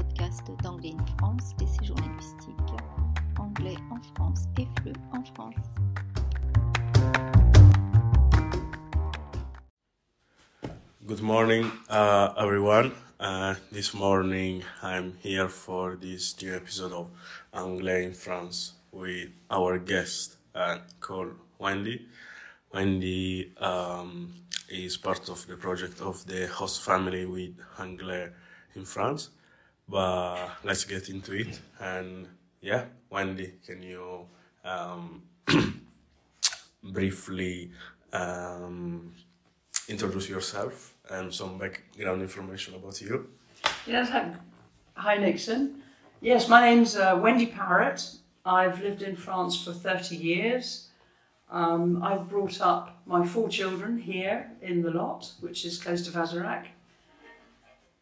podcast d'Anglais in France. Anglais en France et FLE en France. Good morning, uh, everyone. Uh, this morning I'm here for this new episode of Anglais in France with our guest uh, called Wendy. Wendy um, is part of the project of the host family with Anglais in France. But let's get into it. And yeah, Wendy, can you um, briefly um, introduce yourself and some background information about you? Yes, hi, Nixon. Yes, my name's uh, Wendy Parrott. I've lived in France for 30 years. Um, I've brought up my four children here in the lot, which is close to Vazerac.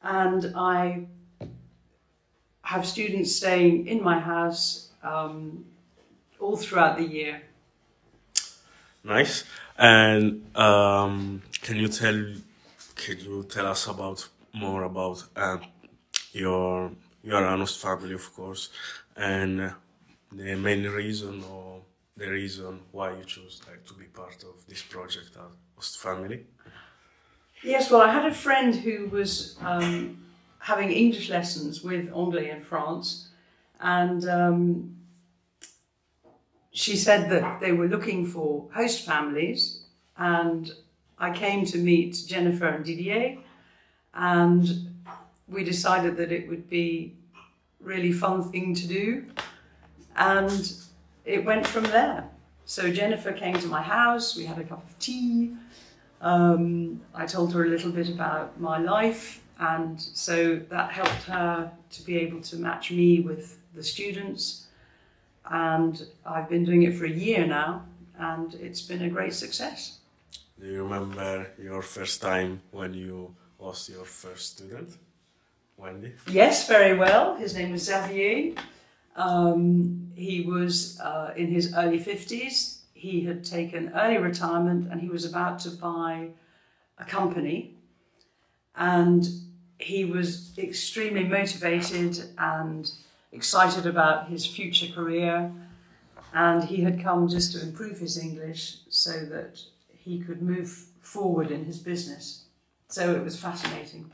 And I have students staying in my house um, all throughout the year. Nice. And um, can you tell can you tell us about more about uh, your your honest family, of course, and the main reason or the reason why you chose like to be part of this project, host family? Yes, well, I had a friend who was um, having English lessons with Anglais in France, and um, she said that they were looking for host families, and I came to meet Jennifer and Didier, and we decided that it would be really fun thing to do, and it went from there. So Jennifer came to my house. We had a cup of tea. Um, I told her a little bit about my life, and so that helped her to be able to match me with the students. And I've been doing it for a year now, and it's been a great success. Do you remember your first time when you was your first student, Wendy? Yes, very well. His name was Xavier. Um, he was uh, in his early 50s. He had taken early retirement and he was about to buy a company. And he was extremely motivated and excited about his future career. And he had come just to improve his English so that he could move forward in his business. So it was fascinating.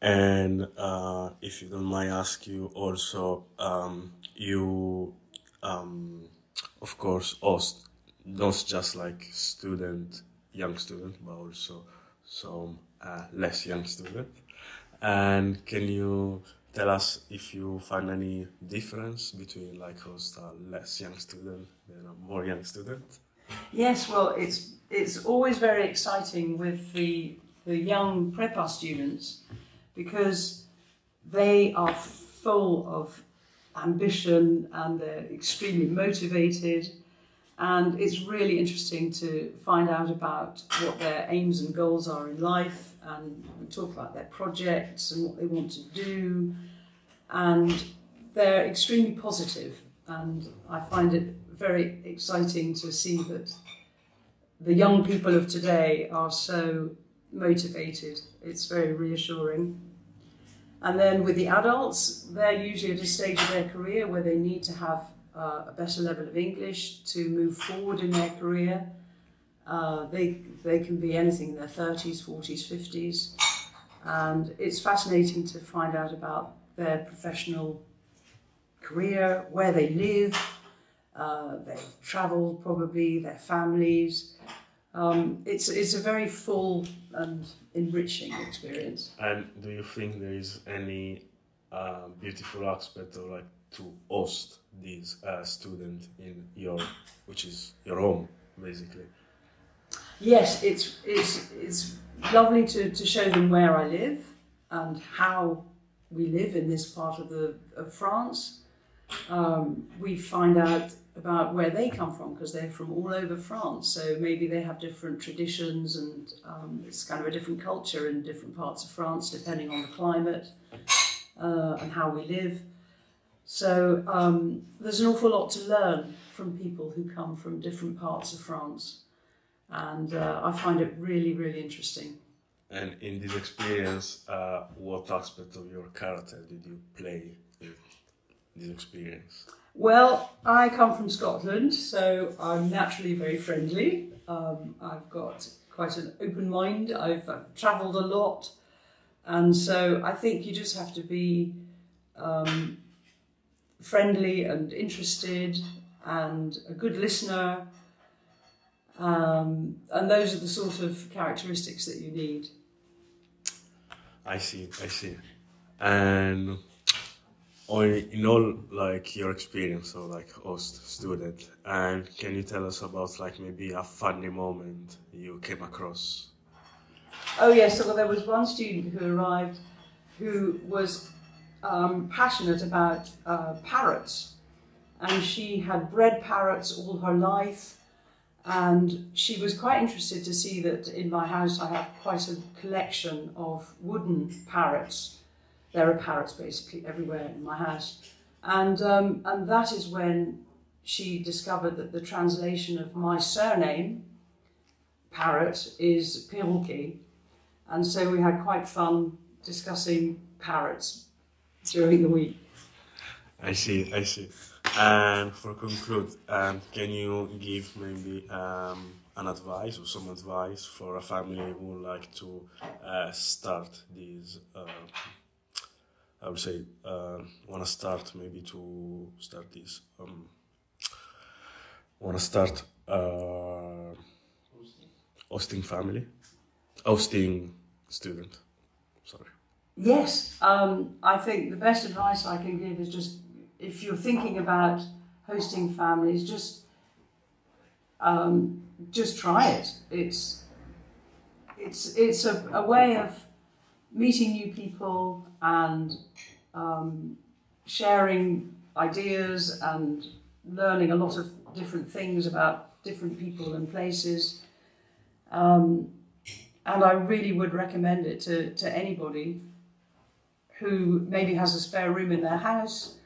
And uh, if you don't mind, ask you also, um, you, um, of course, host not just like student, young student, but also some uh, less young student. And can you tell us if you find any difference between like host less young student and a more young student? Yes, well, it's it's always very exciting with the the young prepa students because they are full of ambition and they're extremely motivated. And it's really interesting to find out about what their aims and goals are in life. And talk about their projects and what they want to do. And they're extremely positive. And I find it very exciting to see that the young people of today are so motivated. It's very reassuring. And then with the adults, they're usually at a stage of their career where they need to have uh, a better level of English to move forward in their career. Uh, they, they can be anything in their 30s, 40s, 50s. And it's fascinating to find out about their professional career, where they live, uh, they've travelled probably, their families. Um, it's, it's a very full and enriching experience. And do you think there is any uh, beautiful aspect of like to host these uh, students in your, which is your home, basically? Yes, it's, it's, it's lovely to, to show them where I live and how we live in this part of, the, of France. Um, we find out about where they come from because they're from all over France. So maybe they have different traditions and um, it's kind of a different culture in different parts of France depending on the climate uh, and how we live. So um, there's an awful lot to learn from people who come from different parts of France. And uh, I find it really, really interesting. And in this experience, uh, what aspect of your character did you play in this experience? Well, I come from Scotland, so I'm naturally very friendly. Um, I've got quite an open mind. I've, I've travelled a lot, and so I think you just have to be um, friendly and interested, and a good listener. Um, and those are the sort of characteristics that you need. I see, I see. And or in all like your experience or like host student and can you tell us about like maybe a funny moment you came across oh yes so well, there was one student who arrived who was um, passionate about uh, parrots and she had bred parrots all her life and she was quite interested to see that in my house i have quite a collection of wooden parrots there are parrots basically everywhere in my house. And, um, and that is when she discovered that the translation of my surname, parrot, is perroquet. And so we had quite fun discussing parrots during the week. I see, I see. And for conclude, um, can you give maybe um, an advice or some advice for a family who would like to uh, start this uh, I would say uh, want to start maybe to start this. Um, want to start uh, hosting family, hosting student. Sorry. Yes, um, I think the best advice I can give is just if you're thinking about hosting families, just um, just try it. It's it's it's a, a way of meeting new people and um, sharing ideas and learning a lot of different things about different people and places. Um, and I really would recommend it to, to anybody who maybe has a spare room in their house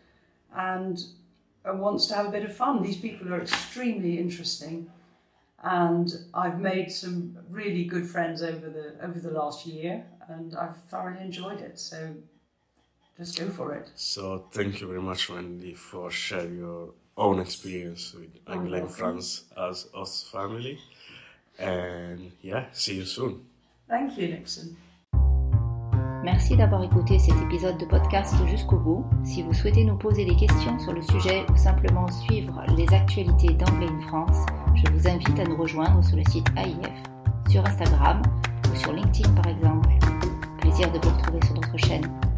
and, and wants to have a bit of fun. These people are extremely interesting and I've made some really good friends over the over the last year and I've thoroughly enjoyed it. So just go for it. So thank you very much, Wendy, for sharing your own experience with Anglais France as us family. And yeah, see you soon. Thank you, Nixon. Merci d'avoir écouté cet épisode de podcast jusqu'au bout. Si vous souhaitez nous poser des questions sur le sujet ou simplement suivre les actualités d'Anglais in France, je vous invite à nous rejoindre sur le site AIF, sur Instagram ou sur LinkedIn par exemple. Plaisir de vous retrouver sur notre chaîne.